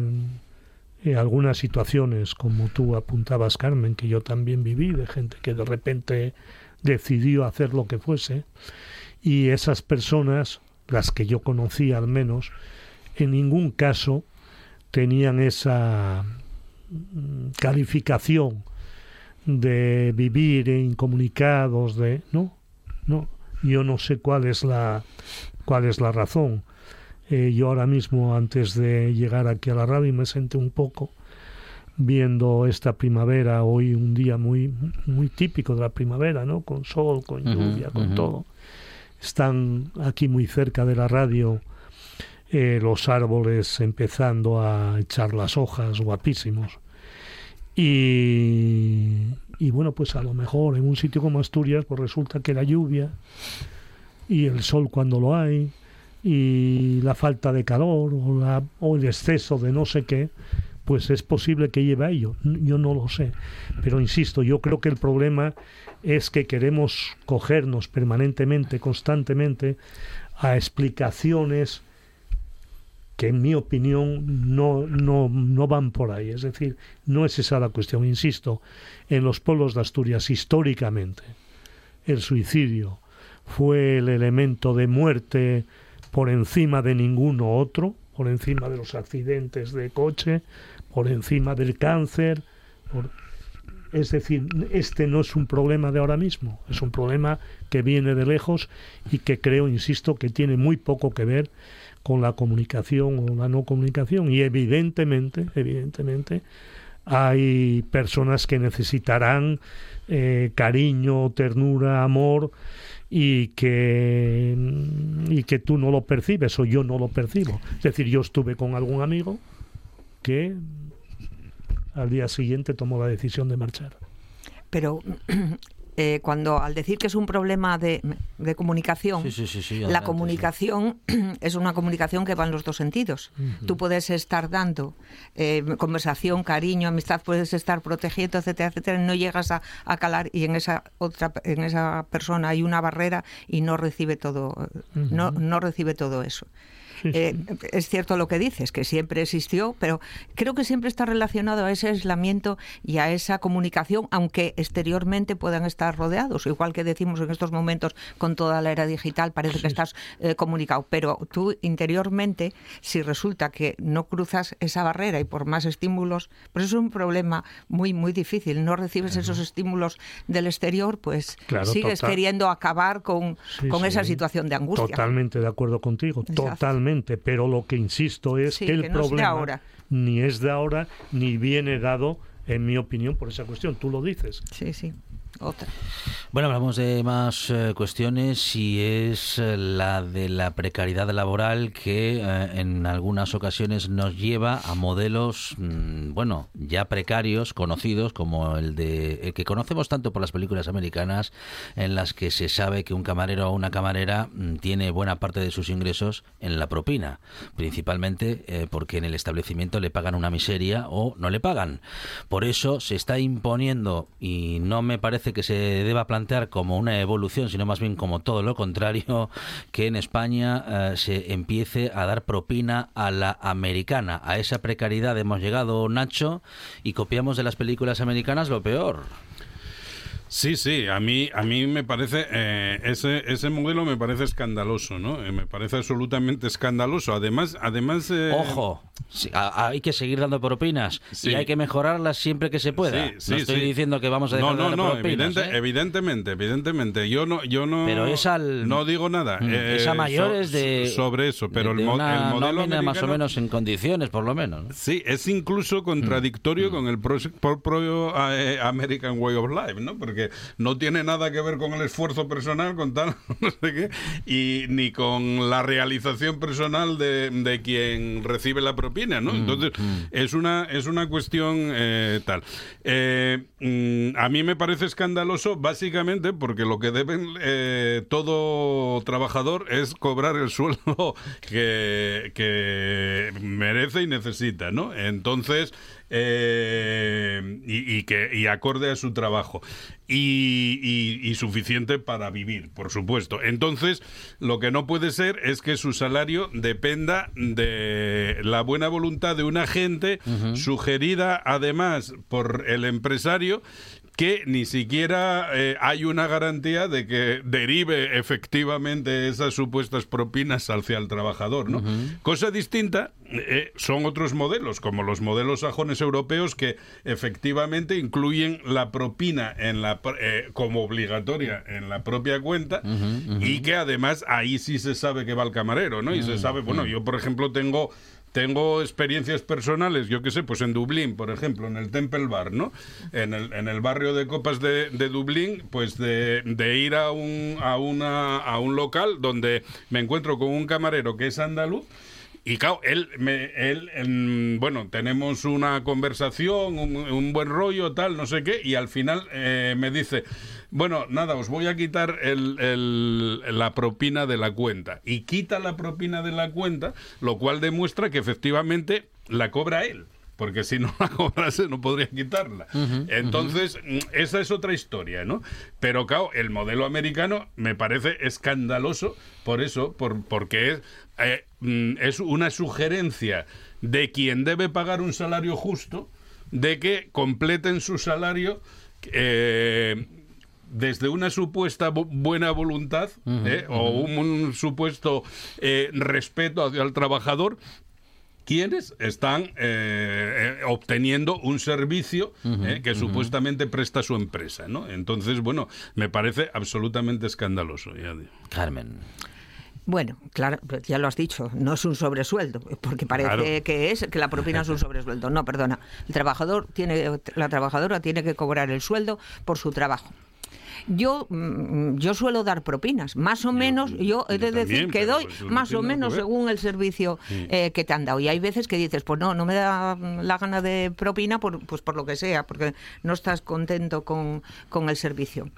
eh, algunas situaciones, como tú apuntabas, Carmen, que yo también viví, de gente que de repente decidió hacer lo que fuese, y esas personas, las que yo conocía al menos, en ningún caso tenían esa mm, calificación de vivir incomunicados, de no, no, yo no sé cuál es la cuál es la razón. Eh, yo ahora mismo, antes de llegar aquí a la radio, me senté un poco viendo esta primavera, hoy un día muy, muy típico de la primavera, ¿no? Con sol, con lluvia, con todo. Están aquí muy cerca de la radio eh, los árboles empezando a echar las hojas, guapísimos. Y, y bueno, pues a lo mejor en un sitio como Asturias, pues resulta que la lluvia y el sol cuando lo hay y la falta de calor o, la, o el exceso de no sé qué, pues es posible que lleve a ello. Yo no lo sé. Pero insisto, yo creo que el problema es que queremos cogernos permanentemente, constantemente, a explicaciones que en mi opinión no, no, no van por ahí. Es decir, no es esa la cuestión. Insisto, en los pueblos de Asturias históricamente el suicidio fue el elemento de muerte por encima de ninguno otro, por encima de los accidentes de coche, por encima del cáncer. Es decir, este no es un problema de ahora mismo, es un problema que viene de lejos y que creo, insisto, que tiene muy poco que ver con la comunicación o la no comunicación. Y evidentemente, evidentemente, hay personas que necesitarán eh, cariño, ternura, amor y que y que tú no lo percibes o yo no lo percibo. Es decir, yo estuve con algún amigo que al día siguiente tomó la decisión de marchar. Pero *clears throat* eh, cuando al decir que es un problema de, de comunicación, Sí, sí, sí, sí, la comunicación *clears throat* es una comunicación que va en los dos sentidos. Ujú. Tú puedes estar dando eh, conversación, cariño, amistad, puedes estar protegiendo, etcétera, etcétera, y no llegas a, a calar y en esa otra, en esa persona hay una barrera y no recibe todo, no, Ujú. no recibe todo eso. Sí, sí. Eh, es cierto lo que dices, que siempre existió, pero creo que siempre está relacionado a ese aislamiento y a esa comunicación, aunque exteriormente puedan estar rodeados. Igual que decimos en estos momentos con toda la era digital, parece que estás eh, comunicado, pero tú interiormente, si resulta que no cruzas esa barrera y por más estímulos, pues eso es un problema muy, muy difícil. No recibes esos estímulos del exterior, pues Claro, sigues total. queriendo acabar con, con esa situación de angustia. Totalmente de acuerdo contigo, Exacto. totalmente. Pero lo que insisto es Sí, que el que no es de problema ahora. ni es de ahora ni viene dado, en mi opinión, por esa cuestión. Tú lo dices. Sí, sí. Otra. Bueno, hablamos de más eh, cuestiones y es eh, la de la precariedad laboral que eh, en algunas ocasiones nos lleva a modelos, mm, bueno, ya precarios, conocidos como el de el que conocemos tanto por las películas americanas, en las que se sabe que un camarero o una camarera mm, tiene buena parte de sus ingresos en la propina, principalmente porque en el establecimiento le pagan una miseria o no le pagan. Por eso se está imponiendo y no me parece que se deba plantear como una evolución, sino más bien como todo lo contrario, *laughs* que en España eh, se empiece a dar propina a la americana. A esa precariedad hemos llegado, Nacho, y copiamos de las películas americanas lo peor. Sí, sí, a mí, a mí me parece, eh, ese, ese modelo me parece escandaloso, ¿no? Eh, me parece absolutamente escandaloso. Además, además... eh, Ojo, sí, a- hay que seguir dando propinas Sí. y hay que mejorarlas siempre que se pueda. Sí, no estoy diciendo que vamos a dejar no, no, no, propinas, evidente- ¿eh? evidentemente, evidentemente. Yo no, yo no, Pero es al- no digo nada. Mm, es a mayores so- de sobre eso, pero de el, mo- una el modelo más o menos en condiciones, por lo menos. ¿no? Sí, es incluso contradictorio con el pro- propio American Way of Life, ¿no? Porque no tiene nada que ver con el esfuerzo personal, con tal, *laughs* no sé qué, y ni con la realización personal de, de quien recibe la propina, ¿no? Entonces, es una es una cuestión eh, tal. Eh, mm, a mí me parece escandaloso, básicamente, porque lo que deben eh, todo trabajador es cobrar el sueldo *laughs* que, que merece y necesita, ¿no? Entonces, eh, y, y que y acorde a su trabajo y, y- y suficiente para vivir, por supuesto. Entonces, lo que no puede ser es que su salario dependa de la buena voluntad de un agente sugerida además por el empresario que ni siquiera eh, hay una garantía de que derive efectivamente esas supuestas propinas hacia el trabajador, ¿no? Cosa distinta eh, son otros modelos, como los modelos sajones europeos que efectivamente incluyen la propina en la eh, como obligatoria en la propia cuenta y que además ahí sí se sabe que va el camarero, ¿no? Y se sabe, bueno, yo por ejemplo tengo tengo experiencias personales, yo qué sé, pues en Dublín, por ejemplo, en el Temple Bar, ¿no? En el, en el barrio de copas de, de Dublín, pues de, de ir a un, a, una, a un local donde me encuentro con un camarero que es andaluz. Y claro, él, me, él em, bueno, tenemos una conversación, un, un buen rollo, tal, no sé qué, y al final eh, me dice, bueno, nada, os voy a quitar el- el- la propina de la cuenta. Y quita la propina de la cuenta, lo cual demuestra que efectivamente la cobra él. Porque si no *laughs* la cobrase no podría quitarla. Entonces, mm, esa es otra historia, ¿no? Pero claro, el modelo americano me parece escandaloso por eso, por, porque es, eh, mm, es una sugerencia de quien debe pagar un salario justo, de que completen su salario eh, desde una supuesta bu- buena voluntad eh, o un, un supuesto eh, respeto hacia el trabajador quienes están eh, eh, obteniendo un servicio eh, que supuestamente presta su empresa, ¿no? Entonces, bueno, me parece absolutamente escandaloso. ya digo. Carmen. Bueno, claro, pues ya lo has dicho, no es un sobresueldo, porque parece Claro. que es que la propina es un *laughs* sobresueldo. No, perdona. El trabajador tiene, la trabajadora tiene que cobrar el sueldo por su trabajo. Yo, mm, yo suelo dar propinas, más o menos, yo he de decir también, que doy más o menos ver. según el servicio eh, que te han dado. Y hay veces que dices, pues no, no me da la gana de propina, por, pues por lo que sea, porque no estás contento con, con el servicio.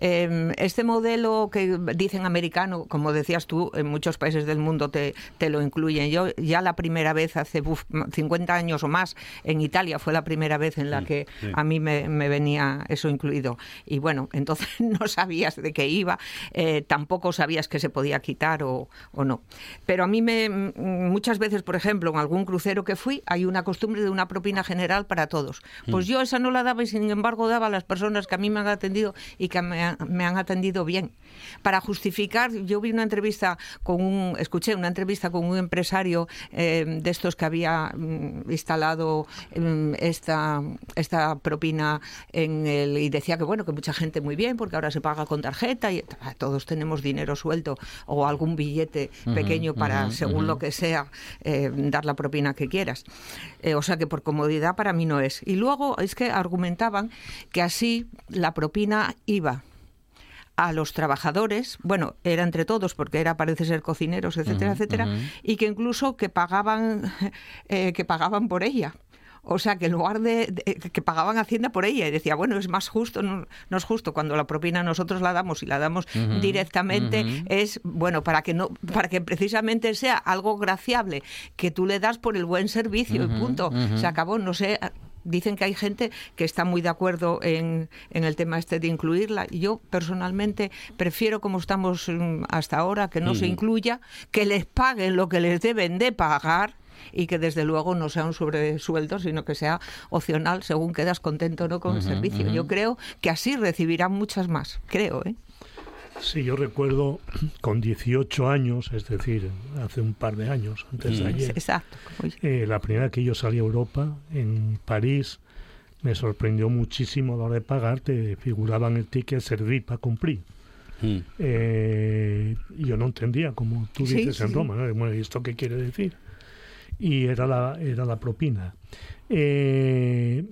Eh, este modelo que dicen americano, como decías tú, en muchos países del mundo te, te lo incluyen. Yo ya la primera vez, hace uf, 50 años o más, en Italia fue la primera vez en la que sí. a mí me, me venía eso incluido. Y bueno, entonces *laughs* no sabías de qué iba, eh, tampoco sabías que se podía quitar o, o no. Pero a mí me, mm, muchas veces, por ejemplo, en algún crucero que fui, hay una costumbre de una propina general para todos. Pues yo esa no la daba y sin embargo daba a las personas que a mí me han atendido y que me, han- me han atendido bien. Para justificar, yo vi una entrevista con un, escuché una entrevista con un empresario eh, de estos que había mm, instalado mm, esta, esta propina en el, y decía que bueno, que mucha gente muy bien, porque ahora se paga con tarjeta y ah, todos tenemos dinero suelto o algún billete pequeño para, según lo que sea, eh, dar la propina que quieras. Eh, o sea que por comodidad para mí no es. Y luego es que argumentaban que así la propina iba a los trabajadores, bueno, era entre todos porque era parece ser cocineros, etcétera, etcétera, y que incluso que pagaban *laughs* eh, que pagaban por ella. O sea, que en lugar de, de- que pagaban Hacienda por ella y decía, bueno, es más justo, no, no es justo cuando la propina nosotros la damos y la damos directamente es bueno para que no para que precisamente sea algo graciable que tú le das por el buen servicio y punto. Se acabó, no sé, dicen que hay gente que está muy de acuerdo en, en el tema este de incluirla. Yo personalmente prefiero, como estamos mm, hasta ahora, que no se incluya, que les paguen lo que les deben de pagar y que desde luego no sea un sobresueldo, sino que sea opcional según quedas contento o no con el servicio. Yo creo que así recibirán muchas más, creo, ¿eh? Sí, yo recuerdo con 18 años, es decir, hace un par de años, antes de ayer, Exacto. Eh, la primera que yo salí a Europa, en París, me sorprendió muchísimo a la hora de pagar, te figuraban el ticket servir para cumplir. Mm. Eh, y yo no entendía, como tú dices sí, en sí. Roma, ¿no? Bueno, ¿y esto qué quiere decir? Y era la, era la propina. Eh,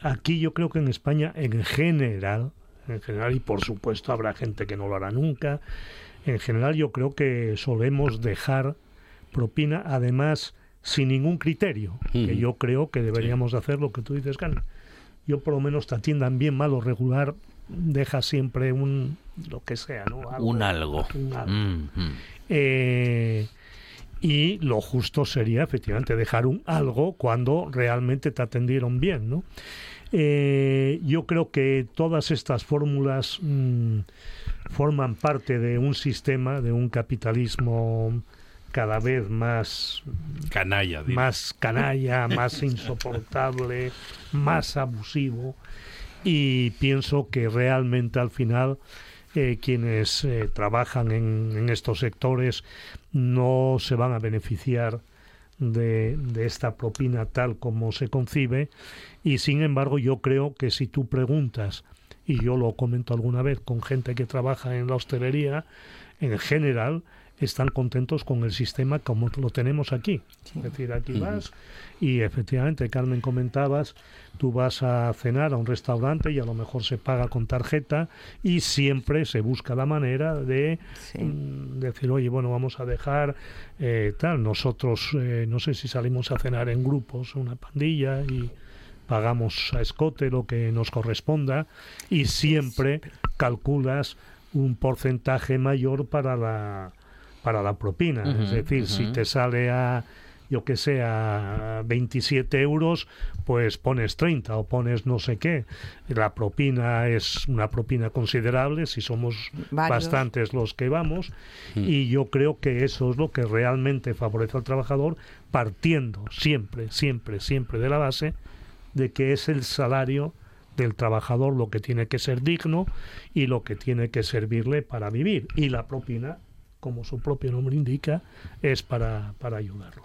aquí yo creo que en España, en general, en general, y por supuesto habrá gente que no lo hará nunca, en general yo creo que solemos dejar propina, además, sin ningún criterio, que yo creo que deberíamos hacer lo que tú dices, Carmen. Yo por lo menos te atiendan bien, mal o regular, deja siempre un, lo que sea, ¿no? Un algo. Un algo. Mm, mm. Eh, y lo justo sería efectivamente dejar un algo cuando realmente te atendieron bien, ¿no? Eh, yo creo que todas estas fórmulas mm, forman parte de un sistema, de un capitalismo cada vez más Canalla. más canalla, *laughs* más insoportable, más abusivo y pienso que realmente al final eh, quienes eh, trabajan en, en estos sectores no se van a beneficiar de, de esta propina tal como se concibe. Y sin embargo yo creo que si tú preguntas y yo lo comento alguna vez con gente que trabaja en la hostelería en general están contentos con el sistema como lo tenemos aquí. Es decir, aquí vas y efectivamente, Carmen, comentabas, tú vas a cenar a un restaurante y a lo mejor se paga con tarjeta y siempre se busca la manera de mm, decir, oye, bueno, vamos a dejar eh, tal. Nosotros, eh, no sé si salimos a cenar en grupos, una pandilla y pagamos a escote lo que nos corresponda y siempre calculas un porcentaje mayor para la para la propina. Es decir, si te sale a yo que sé, a 27 euros, pues pones 30 o pones no sé qué. La propina es una propina considerable si somos Varios. bastantes los que vamos Mm. y yo creo que eso es lo que realmente favorece al trabajador partiendo siempre, siempre, siempre de la base de que es el salario del trabajador lo que tiene que ser digno y lo que tiene que servirle para vivir. Y la propina, como su propio nombre indica, es para, para ayudarlo.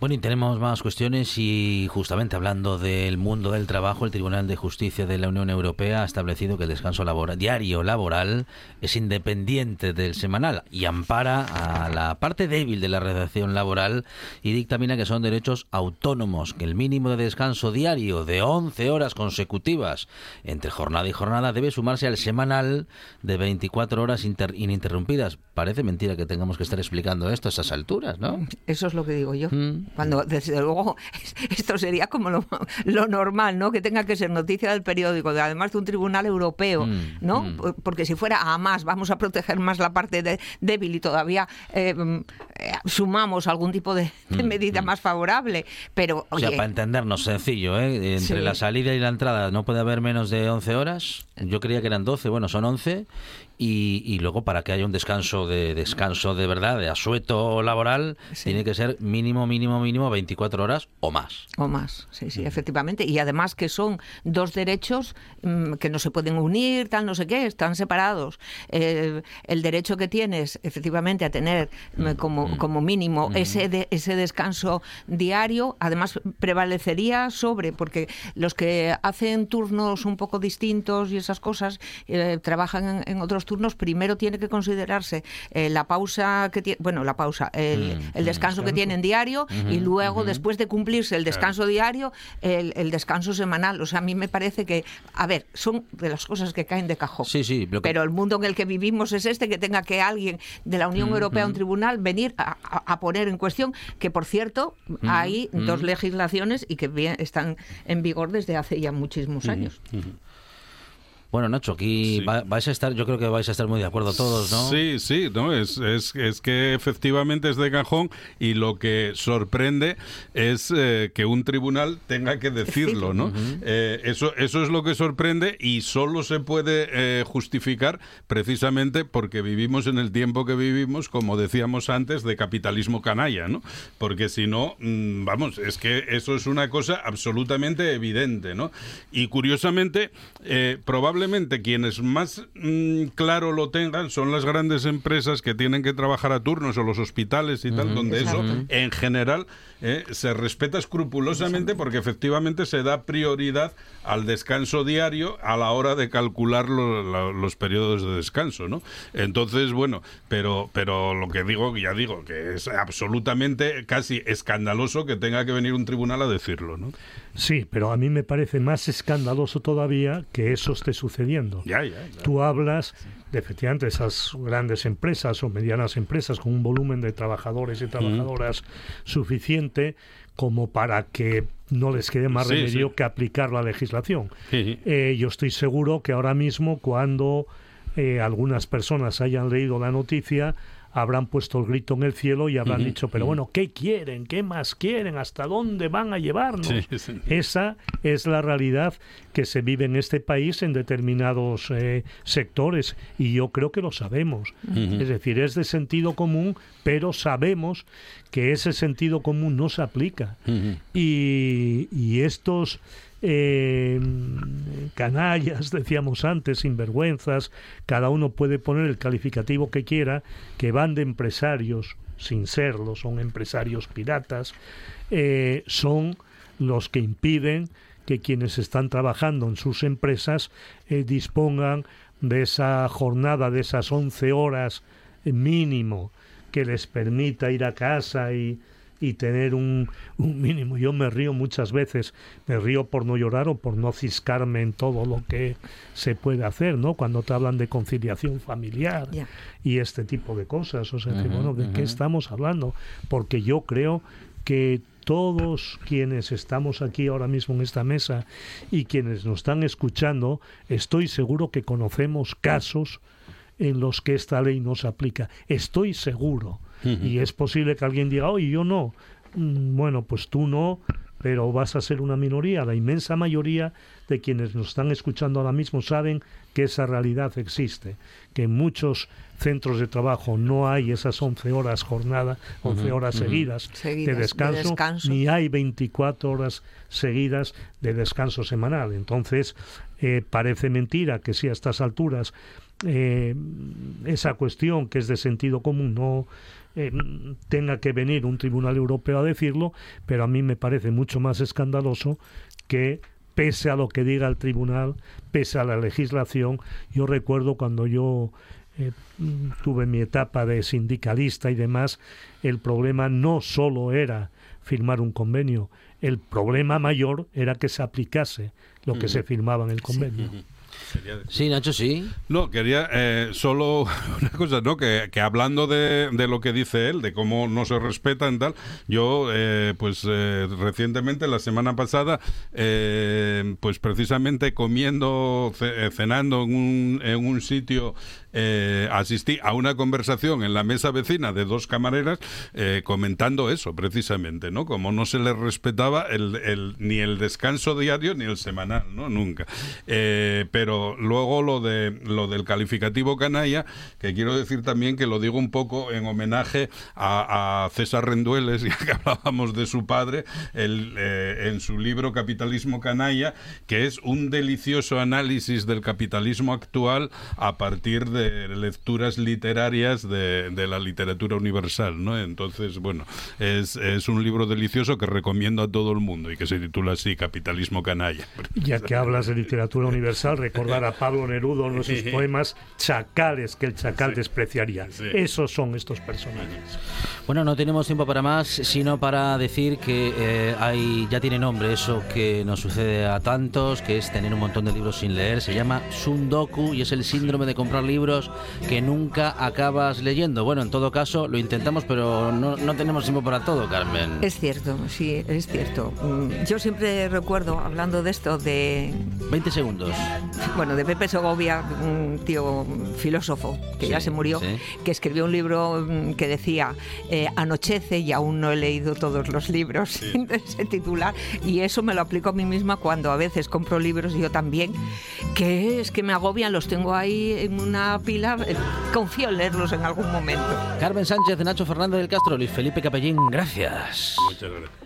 Bueno, y tenemos más cuestiones y justamente hablando del mundo del trabajo, el Tribunal de Justicia de la Unión Europea ha establecido que el descanso labora- diario laboral es independiente del semanal y ampara a la parte débil de la redacción laboral y dictamina que son derechos autónomos, que el mínimo de descanso diario de 11 horas consecutivas entre jornada y jornada debe sumarse al semanal de 24 horas inter- ininterrumpidas. Parece mentira que tengamos que estar explicando esto a esas alturas, ¿no? Eso es lo que digo yo. Mm. Cuando, desde luego, *laughs* esto sería como lo, lo normal, ¿no? Que tenga que ser noticia del periódico, de- además de un tribunal europeo, Mm, ¿no? mm. Por- Porque si fuera a más, vamos a proteger más la parte de- débil y todavía eh, mm, eh, sumamos algún tipo de, de Mm, medida más favorable. Pero, O sea, oye, para entendernos, sencillo, ¿eh? Entre Sí. la salida y la entrada no puede haber menos de 11 horas. Yo creía que eran 12, bueno, son 11. Y, y luego para que haya un descanso de descanso de verdad, de asueto laboral, tiene que ser mínimo, mínimo, mínimo 24 horas o más. O más, sí, sí, efectivamente. Y además que son dos derechos mm, que no se pueden unir, tal, no sé qué, están separados. Eh, el derecho que tienes, efectivamente, a tener mm, como, como mínimo ese, de- ese descanso diario, además prevalecería sobre, porque los que hacen turnos un poco distintos y esas cosas, eh, trabajan en, en otros turnos, primero tiene que considerarse eh, la pausa que tiene, bueno, la pausa, el, Mm, el descanso que tienen diario y luego, después de cumplirse el descanso diario, el, el descanso semanal. O sea, a mí me parece que, a ver, son de las cosas que caen de cajón. Sí, sí. que- Pero el mundo en el que vivimos es este, que tenga que alguien de la Unión Mm, Europea, mm. un tribunal, venir a, a- poner en cuestión, que por cierto, hay dos legislaciones y que bien- están en vigor desde hace ya muchísimos años. Bueno, Nacho, aquí va- vais a estar, yo creo que vais a estar muy de acuerdo todos, ¿no? Sí, sí, no, es, es, es que efectivamente es de cajón y lo que sorprende es eh, que un tribunal tenga que decirlo, ¿no? Eh, eso, eso es lo que sorprende y solo se puede eh, justificar precisamente porque vivimos en el tiempo que vivimos, como decíamos antes, de capitalismo canalla, ¿no? Porque si no, mm, vamos, es que eso es una cosa absolutamente evidente, ¿no? Y curiosamente, eh, probablemente quienes más mm, claro lo tengan son las grandes empresas que tienen que trabajar a turnos o los hospitales y tal, donde eso en general eh, se respeta escrupulosamente porque efectivamente se da prioridad al descanso diario a la hora de calcular lo- lo- los periodos de descanso, ¿no? Entonces, bueno, pero, pero lo que digo, ya digo, que es absolutamente casi escandaloso que tenga que venir un tribunal a decirlo, ¿no? Sí, pero a mí me parece más escandaloso todavía que eso esté sucediendo. Ya, ya, ya. Tú hablas de efectivamente esas grandes empresas o medianas empresas con un volumen de trabajadores y trabajadoras suficiente como para que no les quede más Sí, remedio sí. que aplicar la legislación. Sí. Eh, yo estoy seguro que ahora mismo cuando eh, algunas personas hayan leído la noticia habrán puesto el grito en el cielo y habrán dicho, pero bueno, ¿qué quieren? ¿Qué más quieren? ¿Hasta dónde van a llevarnos? Sí, sí. Esa es la realidad que se vive en este país en determinados eh, sectores y yo creo que lo sabemos. Es decir, es de sentido común, pero sabemos que ese sentido común no se aplica. Y, y estos eh, canallas, *laughs* decíamos antes, sinvergüenzas, cada uno puede poner el calificativo que quiera, que van de empresarios, sin serlo, son empresarios piratas, eh, son los que impiden que quienes están trabajando en sus empresas eh, dispongan de esa jornada, de esas 11 horas mínimo que les permita ir a casa y, y tener un, un mínimo. Yo me río muchas veces, me río por no llorar o por no ciscarme en todo lo que se puede hacer, ¿no? Cuando te hablan de conciliación familiar y este tipo de cosas. O sea, que, bueno, ¿de qué estamos hablando? Porque yo creo que todos quienes estamos aquí ahora mismo en esta mesa y quienes nos están escuchando, estoy seguro que conocemos casos en los que esta ley no se aplica. Estoy seguro. Y es posible que alguien diga, oye, yo no. Mm, Bueno, pues tú no, pero vas a ser una minoría. La inmensa mayoría de quienes nos están escuchando ahora mismo saben que esa realidad existe, que en muchos centros de trabajo no hay esas 11 horas jornada, 11 Ujú, horas seguidas, Seguidas de, de descanso, descanso. ni hay 24 horas seguidas de descanso semanal. Entonces, eh, parece mentira que si a estas alturas eh, esa cuestión que es de sentido común no eh, tenga que venir un tribunal europeo a decirlo, pero a mí me parece mucho más escandaloso que pese a lo que diga el tribunal, pese a la legislación, yo recuerdo cuando yo eh, mm, tuve mi etapa de sindicalista y demás, el problema no solo era firmar un convenio, el problema mayor era que se aplicase lo que Ujú. se firmaba en el convenio. Sí, Nacho, sí. No, quería eh, solo *laughs* una cosa, ¿no? Que, que hablando de, de lo que dice él, de cómo no se respetan tal, yo, eh, pues eh, recientemente, la semana pasada, eh, pues precisamente comiendo, ce- cenando en un, en un sitio, eh, asistí a una conversación en la mesa vecina de dos camareras eh, comentando eso, precisamente, ¿no? Como no se les respetaba el, el- ni el descanso diario ni el semanal, ¿no? Nunca. Eh, pero luego lo de lo del calificativo canalla, que quiero decir también que lo digo un poco en homenaje a, a César Rendueles, *laughs* ya que hablábamos de su padre, el, eh, en su libro Capitalismo Canalla, que es un delicioso análisis del capitalismo actual a partir de lecturas literarias de, de la literatura universal, ¿no? Entonces, bueno, es, es un libro delicioso que recomiendo a todo el mundo y que se titula así, Capitalismo Canalla. Ya que hablas de literatura universal, *laughs* recordar a Pablo Neruda en sus *laughs* poemas Chacales que el chacal despreciaría. Esos son estos personajes. Bueno, no tenemos tiempo para más, sino para decir que eh, hay, ya tiene nombre eso que nos sucede a tantos, que es tener un montón de libros sin leer. Se llama Sundoku y es el síndrome de comprar libros que nunca acabas leyendo. Bueno, en todo caso, lo intentamos, pero no, no tenemos tiempo para todo, Carmen. Es cierto, sí, es cierto. Mm, Yo siempre recuerdo, hablando de esto, de 20 segundos. Bueno, de Pepe Segovia, un tío filósofo que Sí, ya se murió, sí. que escribió un libro mm, que decía eh, Anochece y aún no he leído todos los libros, *laughs* se titula, y eso me lo aplico a mí misma cuando a veces compro libros, yo también, que es que me agobian, los tengo ahí en una pila, eh, confío en leerlos en algún momento. Carmen Sánchez, Nacho Fernández del Castro, Luis Felipe Capellín, gracias. Muchas gracias.